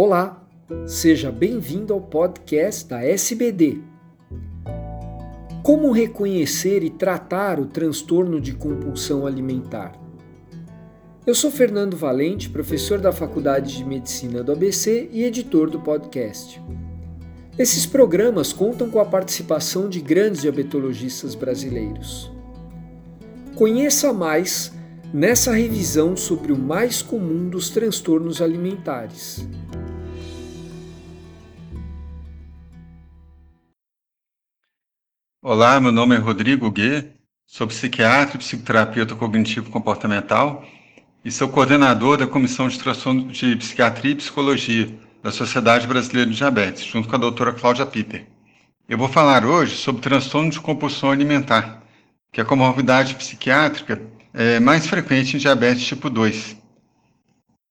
Olá, seja bem-vindo ao podcast da SBD. Como reconhecer e tratar o transtorno de compulsão alimentar? Eu sou Fernando Valente, professor da Faculdade de Medicina do ABC e editor do podcast. Esses programas contam com a participação de grandes diabetologistas brasileiros. Conheça mais nessa revisão sobre o mais comum dos transtornos alimentares. Olá, meu nome é Rodrigo Guê, sou psiquiatra e psicoterapeuta cognitivo-comportamental e sou coordenador da Comissão de Transtorno de Psiquiatria e Psicologia da Sociedade Brasileira de Diabetes, junto com a doutora Cláudia Peter. Eu vou falar hoje sobre transtorno de compulsão alimentar, que é a comorbidade psiquiátrica é, mais frequente em diabetes tipo 2.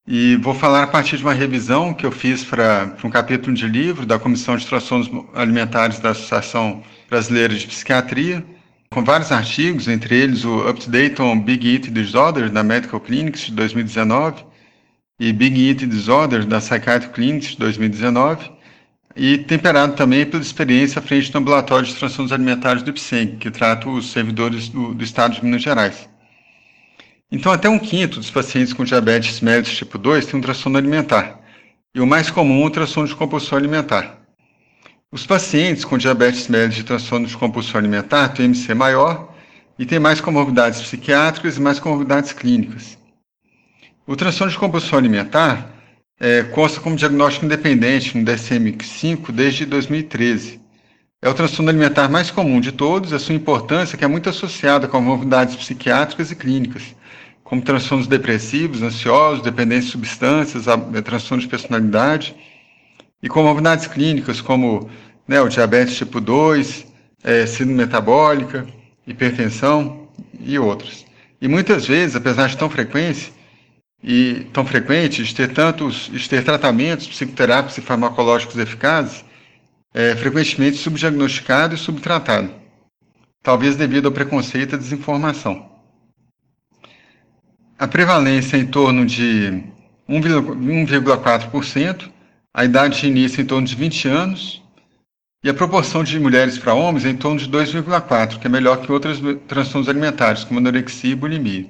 E vou falar a partir de uma revisão que eu fiz para um capítulo de livro da Comissão de Transtornos Alimentares da Associação Brasileira de Psiquiatria, com vários artigos, entre eles o Up-to-Date on Big Eating Disorder da Medical Clinics de 2019 e Big Eating Disorder da Psychiatric Clinics de 2019, e temperado também pela experiência à frente do Ambulatório de Transtornos Alimentares do IPSENG, que trata os servidores do, do Estado de Minas Gerais. Então, até um quinto dos pacientes com diabetes mellitus tipo 2 tem um transtorno alimentar, e o mais comum é o transtorno de compulsão alimentar. Os pacientes com diabetes mellitus de transtorno de compulsão alimentar têm MC maior e têm mais comorbidades psiquiátricas e mais comorbidades clínicas. O transtorno de compulsão alimentar é, consta como diagnóstico independente no DSM-5 desde 2013. É o transtorno alimentar mais comum de todos, a sua importância que é muito associada com comorbidades psiquiátricas e clínicas, como transtornos depressivos, ansiosos, dependência de substâncias, transtornos de personalidade, e comorbidades clínicas como né, o diabetes tipo 2, é, síndrome metabólica, hipertensão e outros. E muitas vezes, apesar de tão frequência e tão frequente de ter tantos, de ter tratamentos psicoterápicos e farmacológicos eficazes, é frequentemente subdiagnosticado e subtratado, talvez devido ao preconceito e à desinformação a prevalência é em torno de 1,4%, a idade de início em torno de 20 anos, e a proporção de mulheres para homens é em torno de 2,4%, que é melhor que outros transtornos alimentares, como anorexia e bulimia.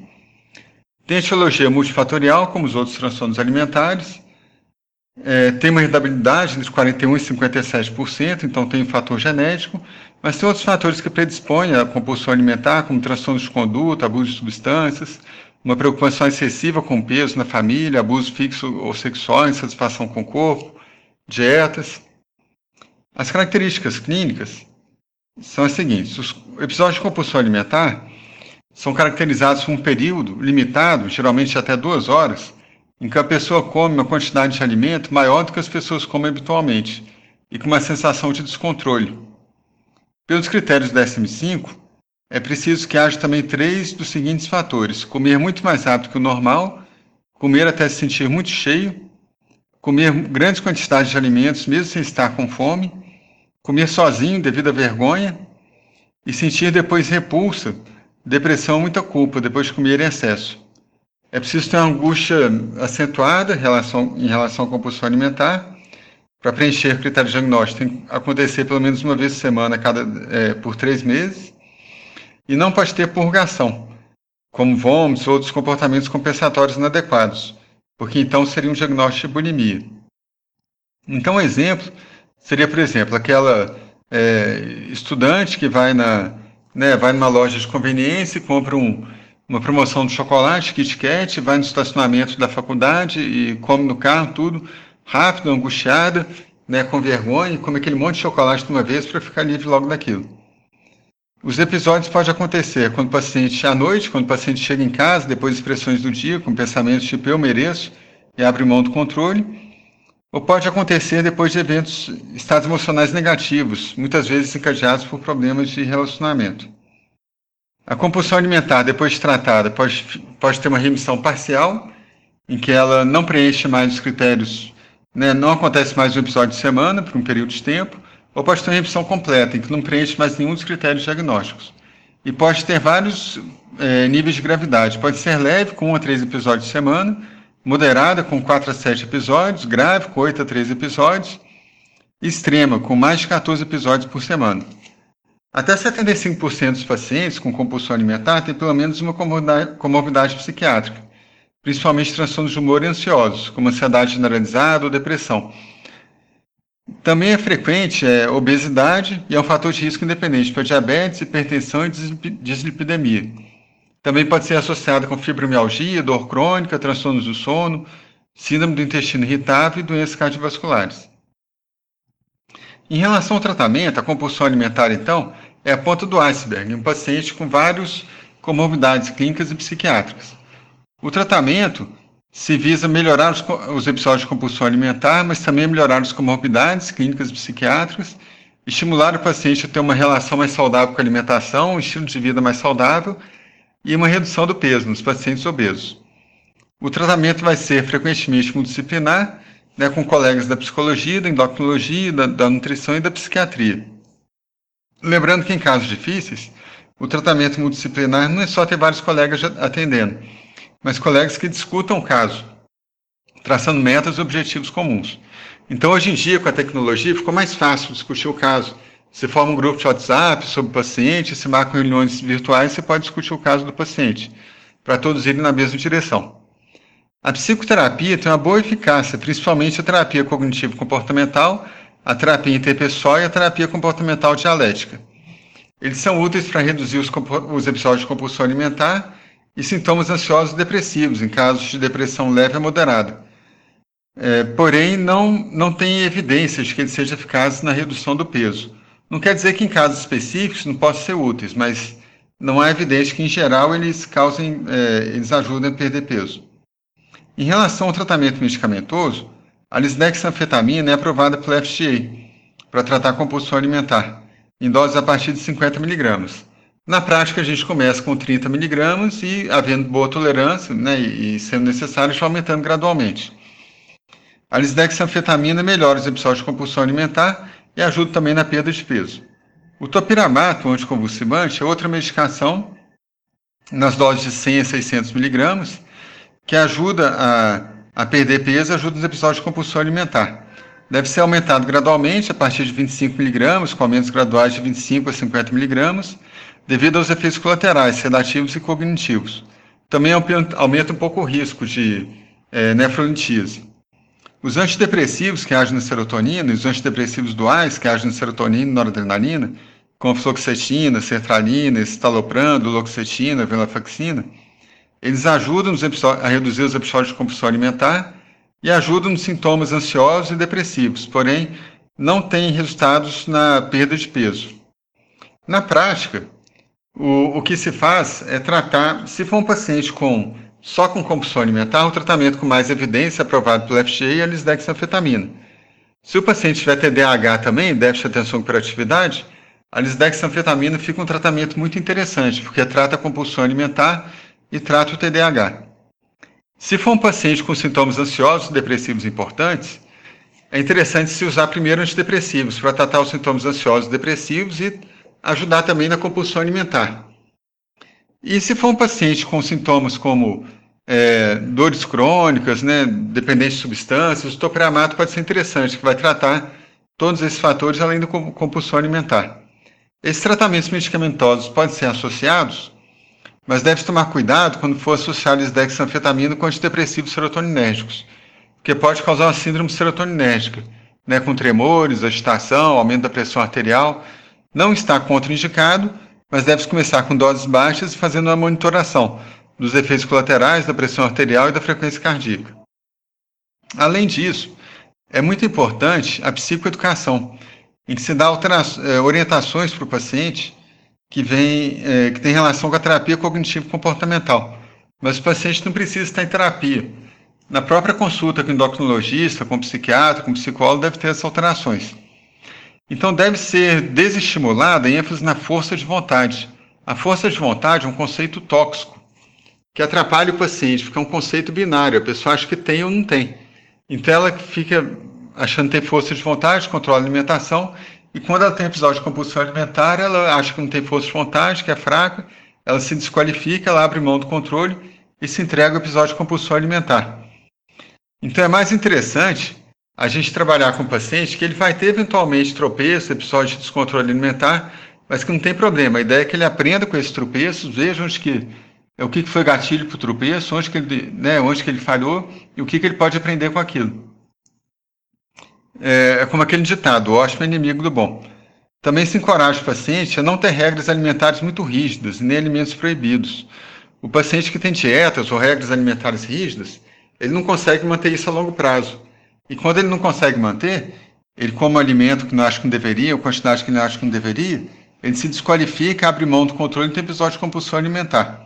Tem etiologia multifatorial, como os outros transtornos alimentares, é, tem uma heredabilidade entre 41% e 57%, então tem um fator genético, mas tem outros fatores que predispõem à compulsão alimentar, como transtornos de conduta, abuso de substâncias, uma preocupação excessiva com peso na família, abuso fixo ou sexual, insatisfação com o corpo, dietas. As características clínicas são as seguintes: os episódios de compulsão alimentar são caracterizados por um período limitado, geralmente até duas horas, em que a pessoa come uma quantidade de alimento maior do que as pessoas comem habitualmente e com uma sensação de descontrole. Pelos critérios do DSM-5, é preciso que haja também três dos seguintes fatores: comer muito mais rápido que o normal, comer até se sentir muito cheio, comer grandes quantidades de alimentos mesmo sem estar com fome, comer sozinho devido à vergonha e sentir depois repulsa, depressão, muita culpa depois de comer em excesso. É preciso ter uma angústia acentuada em relação, em relação à compulsão alimentar. Para preencher o critério diagnóstico, tem que acontecer pelo menos uma vez por semana, cada, é, por três meses e não pode ter purgação, como vômitos ou outros comportamentos compensatórios inadequados, porque então seria um diagnóstico de bulimia. Então, um exemplo seria, por exemplo, aquela é, estudante que vai, na, né, vai numa loja de conveniência e compra um, uma promoção de chocolate, Kit Kat, vai no estacionamento da faculdade e come no carro tudo, rápido, angustiada, né, com vergonha, come aquele monte de chocolate de uma vez para ficar livre logo daquilo. Os episódios podem acontecer quando o paciente, à noite, quando o paciente chega em casa, depois de expressões do dia, com pensamentos tipo eu mereço, e abre mão do controle, ou pode acontecer depois de eventos, estados emocionais negativos, muitas vezes encadeados por problemas de relacionamento. A compulsão alimentar, depois de tratada, pode, pode ter uma remissão parcial, em que ela não preenche mais os critérios, né, não acontece mais um episódio de semana, por um período de tempo, ou pode ter uma revisão completa, em que não preenche mais nenhum dos critérios diagnósticos. E pode ter vários é, níveis de gravidade. Pode ser leve, com um a três episódios de semana, moderada, com 4 a 7 episódios, grave, com 8 a 13 episódios, extrema, com mais de 14 episódios por semana. Até 75% dos pacientes com compulsão alimentar têm pelo menos uma comorbidade psiquiátrica, principalmente transtornos de humor e ansiosos, como ansiedade generalizada ou depressão. Também é frequente é, obesidade e é um fator de risco independente para diabetes, hipertensão e dislipidemia. Também pode ser associada com fibromialgia, dor crônica, transtornos do sono, síndrome do intestino irritável e doenças cardiovasculares. Em relação ao tratamento, a compulsão alimentar, então, é a ponta do iceberg um paciente com várias comorbidades clínicas e psiquiátricas. O tratamento se visa melhorar os, os episódios de compulsão alimentar, mas também melhorar as comorbidades clínicas e psiquiátricas, estimular o paciente a ter uma relação mais saudável com a alimentação, um estilo de vida mais saudável e uma redução do peso nos pacientes obesos. O tratamento vai ser frequentemente multidisciplinar, né, com colegas da psicologia, da endocrinologia, da, da nutrição e da psiquiatria. Lembrando que em casos difíceis, o tratamento multidisciplinar não é só ter vários colegas atendendo, mas colegas que discutam o caso, traçando metas e objetivos comuns. Então, hoje em dia, com a tecnologia, ficou mais fácil discutir o caso você forma um grupo de WhatsApp sobre o paciente, se marcam reuniões virtuais, você pode discutir o caso do paciente, para todos irem na mesma direção. A psicoterapia tem uma boa eficácia, principalmente a terapia cognitivo-comportamental, a terapia interpessoal e a terapia comportamental dialética. Eles são úteis para reduzir os, os episódios de compulsão alimentar e sintomas ansiosos e depressivos, em casos de depressão leve a moderada. É, porém, não, não tem evidências de que eles sejam eficazes na redução do peso. Não quer dizer que em casos específicos não possam ser úteis, mas não há evidência que, em geral, eles causem, é, eles ajudem a perder peso. Em relação ao tratamento medicamentoso, a lisdexanfetamina é aprovada pela FDA para tratar compulsão alimentar, em doses a partir de 50 miligramas. Na prática, a gente começa com 30 miligramas e, havendo boa tolerância né, e, sendo necessário, está aumentando gradualmente. A lisdexanfetamina melhora os episódios de compulsão alimentar e ajuda também na perda de peso. O topiramato, anticonvulsivante, é outra medicação nas doses de 100 a 600 miligramas que ajuda a, a perder peso ajuda nos episódios de compulsão alimentar. Deve ser aumentado gradualmente a partir de 25 miligramas, com aumentos graduais de 25 a 50 miligramas, devido aos efeitos colaterais, sedativos e cognitivos. Também aumenta um pouco o risco de é, nefrolitise. Os antidepressivos que agem na serotonina os antidepressivos duais que agem na serotonina e noradrenalina, como fluoxetina, sertralina, escitalopram, duloxetina, venlafaxina, eles ajudam a reduzir os episódios de compulsão alimentar e ajudam nos sintomas ansiosos e depressivos, porém não têm resultados na perda de peso. Na prática, o, o que se faz é tratar, se for um paciente com só com compulsão alimentar, o tratamento com mais evidência aprovado pelo FDA é a lisdexanfetamina. Se o paciente tiver TDAH também, déficit de atenção e hiperatividade, a lisdexanfetamina fica um tratamento muito interessante, porque trata a compulsão alimentar e trata o TDAH. Se for um paciente com sintomas ansiosos depressivos importantes, é interessante se usar primeiro antidepressivos para tratar os sintomas ansiosos e depressivos e ajudar também na compulsão alimentar. E se for um paciente com sintomas como é, dores crônicas, né, dependentes de substâncias, o topramato pode ser interessante, que vai tratar todos esses fatores além da compulsão alimentar. Esses tratamentos medicamentosos podem ser associados, mas deve tomar cuidado quando for associar lisdexanfetamina com antidepressivos serotoninérgicos, porque pode causar uma síndrome serotoninérgica, né, com tremores, agitação, aumento da pressão arterial. Não está contraindicado, mas deve começar com doses baixas e fazendo uma monitoração dos efeitos colaterais da pressão arterial e da frequência cardíaca. Além disso, é muito importante a psicoeducação, em que se dá eh, orientações para o paciente que, vem, é, que tem relação com a terapia cognitivo-comportamental. Mas o paciente não precisa estar em terapia. Na própria consulta com o endocrinologista, com o psiquiatra, com o psicólogo, deve ter essas alterações. Então deve ser desestimulada a ênfase na força de vontade. A força de vontade é um conceito tóxico, que atrapalha o paciente, porque é um conceito binário, a pessoa acha que tem ou não tem. Então ela fica achando ter força de vontade, controla a alimentação, e quando ela tem episódio de compulsão alimentar, ela acha que não tem força de vontade, que é fraca, ela se desqualifica, ela abre mão do controle e se entrega ao episódio de compulsão alimentar. Então é mais interessante a gente trabalhar com o paciente que ele vai ter eventualmente tropeço, episódio de descontrole alimentar, mas que não tem problema. A ideia é que ele aprenda com esses tropeços, veja onde que é o que foi gatilho para o tropeço, onde que ele, né, onde que ele falhou e o que, que ele pode aprender com aquilo. É, é como aquele ditado, o ótimo é inimigo do bom. Também se encoraja o paciente a não ter regras alimentares muito rígidas, nem alimentos proibidos. O paciente que tem dietas ou regras alimentares rígidas, ele não consegue manter isso a longo prazo. E quando ele não consegue manter, ele come alimento que não acha que não deveria, ou quantidade que ele acha que não deveria, ele se desqualifica, abre mão do controle e tem episódio de compulsão alimentar.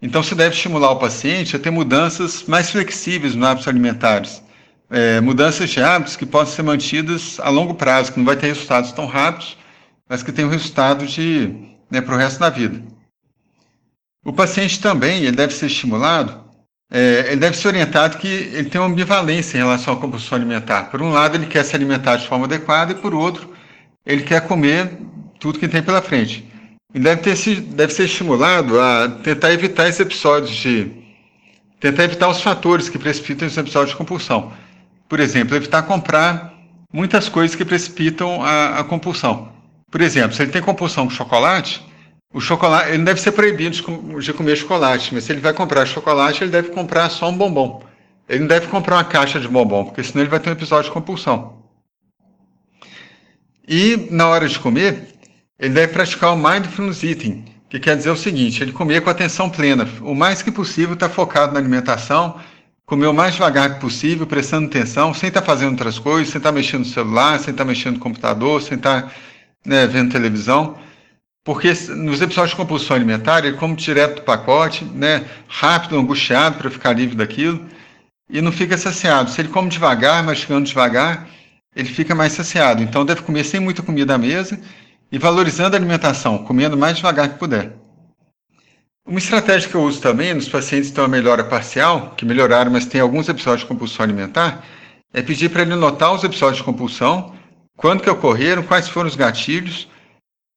Então, se deve estimular o paciente a ter mudanças mais flexíveis nos hábitos alimentares. É, mudanças de hábitos que podem ser mantidas a longo prazo, que não vai ter resultados tão rápidos, mas que tem um resultado de né, para o resto da vida. O paciente também ele deve ser estimulado, é, ele deve ser orientado que ele tem uma ambivalência em relação à compulsão alimentar. Por um lado, ele quer se alimentar de forma adequada, e por outro, ele quer comer tudo que tem pela frente. E deve, ter, deve ser estimulado a tentar evitar esses episódios de. tentar evitar os fatores que precipitam esses episódios de compulsão. Por exemplo, evitar comprar muitas coisas que precipitam a, a compulsão. Por exemplo, se ele tem compulsão com chocolate, o chocolate, ele deve ser proibido de, comer chocolate, mas se ele vai comprar chocolate, ele deve comprar só um bombom. Ele não deve comprar uma caixa de bombom, porque senão ele vai ter um episódio de compulsão. E na hora de comer, ele deve praticar o mindfulness eating, que quer dizer o seguinte: ele comer com atenção plena, o mais que possível estar tá focado na alimentação, comer o mais devagar possível, prestando atenção, sem estar tá fazendo outras coisas, sem estar tá mexendo no celular, sem estar mexendo no computador, sem estar né, vendo televisão. Porque nos episódios de compulsão alimentar, ele come direto do pacote, né, rápido, angustiado para ficar livre daquilo, e não fica saciado. Se ele come devagar, mastigando devagar, ele fica mais saciado. Então deve comer sem muita comida à mesa e valorizando a alimentação, comendo mais devagar que puder. Uma estratégia que eu uso também nos pacientes que têm uma melhora parcial, que melhoraram, mas têm alguns episódios de compulsão alimentar, é pedir para ele notar os episódios de compulsão, quando que ocorreram, quais foram os gatilhos,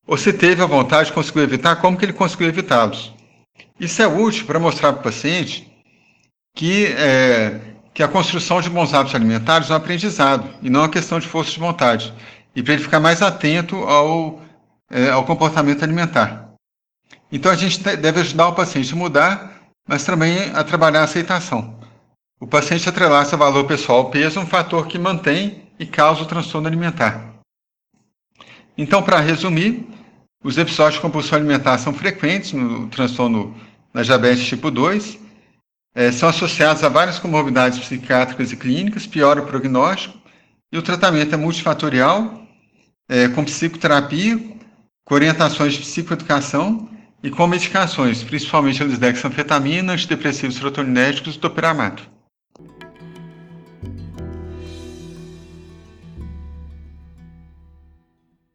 ou se teve a vontade, conseguiu evitar, como que ele conseguiu evitá-los. Isso é útil para mostrar para o paciente que, é, que a construção de bons hábitos alimentares é um aprendizado e não uma questão de força de vontade e para ele ficar mais atento ao, é, ao comportamento alimentar. Então a gente deve ajudar o paciente a mudar, mas também a trabalhar a aceitação. O paciente atrelar-se a valor pessoal ao peso é um fator que mantém e causa o transtorno alimentar. Então, para resumir, os episódios de compulsão alimentar são frequentes no transtorno da diabetes tipo 2, é, são associados a várias comorbidades psiquiátricas e clínicas, piora o prognóstico, e o tratamento é multifatorial, é, com psicoterapia, com orientações de psicoeducação e com medicações, principalmente a lisdexanfetamina, antidepressivos serotoninérgicos e topiramato.